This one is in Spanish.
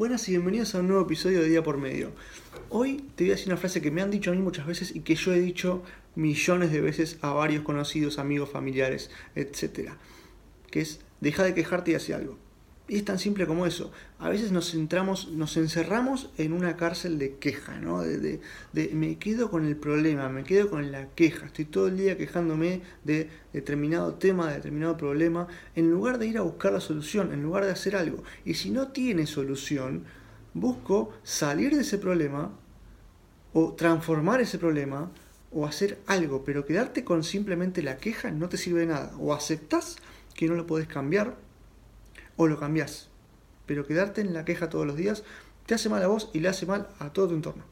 Buenas y bienvenidos a un nuevo episodio de Día por Medio. Hoy te voy a decir una frase que me han dicho a mí muchas veces y que yo he dicho millones de veces a varios conocidos, amigos, familiares, etc. Que es, deja de quejarte y hace algo. Y es tan simple como eso. A veces nos centramos, nos encerramos en una cárcel de queja, ¿no? De, me quedo con el problema, me quedo con la queja. Estoy todo el día quejándome de determinado tema, de determinado problema, en lugar de ir a buscar la solución, en lugar de hacer algo. Y si no tiene solución, busco salir de ese problema o transformar ese problema o hacer algo, pero quedarte con simplemente la queja no te sirve de nada. O aceptas que no lo puedes cambiar o lo cambias. Pero quedarte en la queja todos los días te hace mal a vos y le hace mal a todo tu entorno.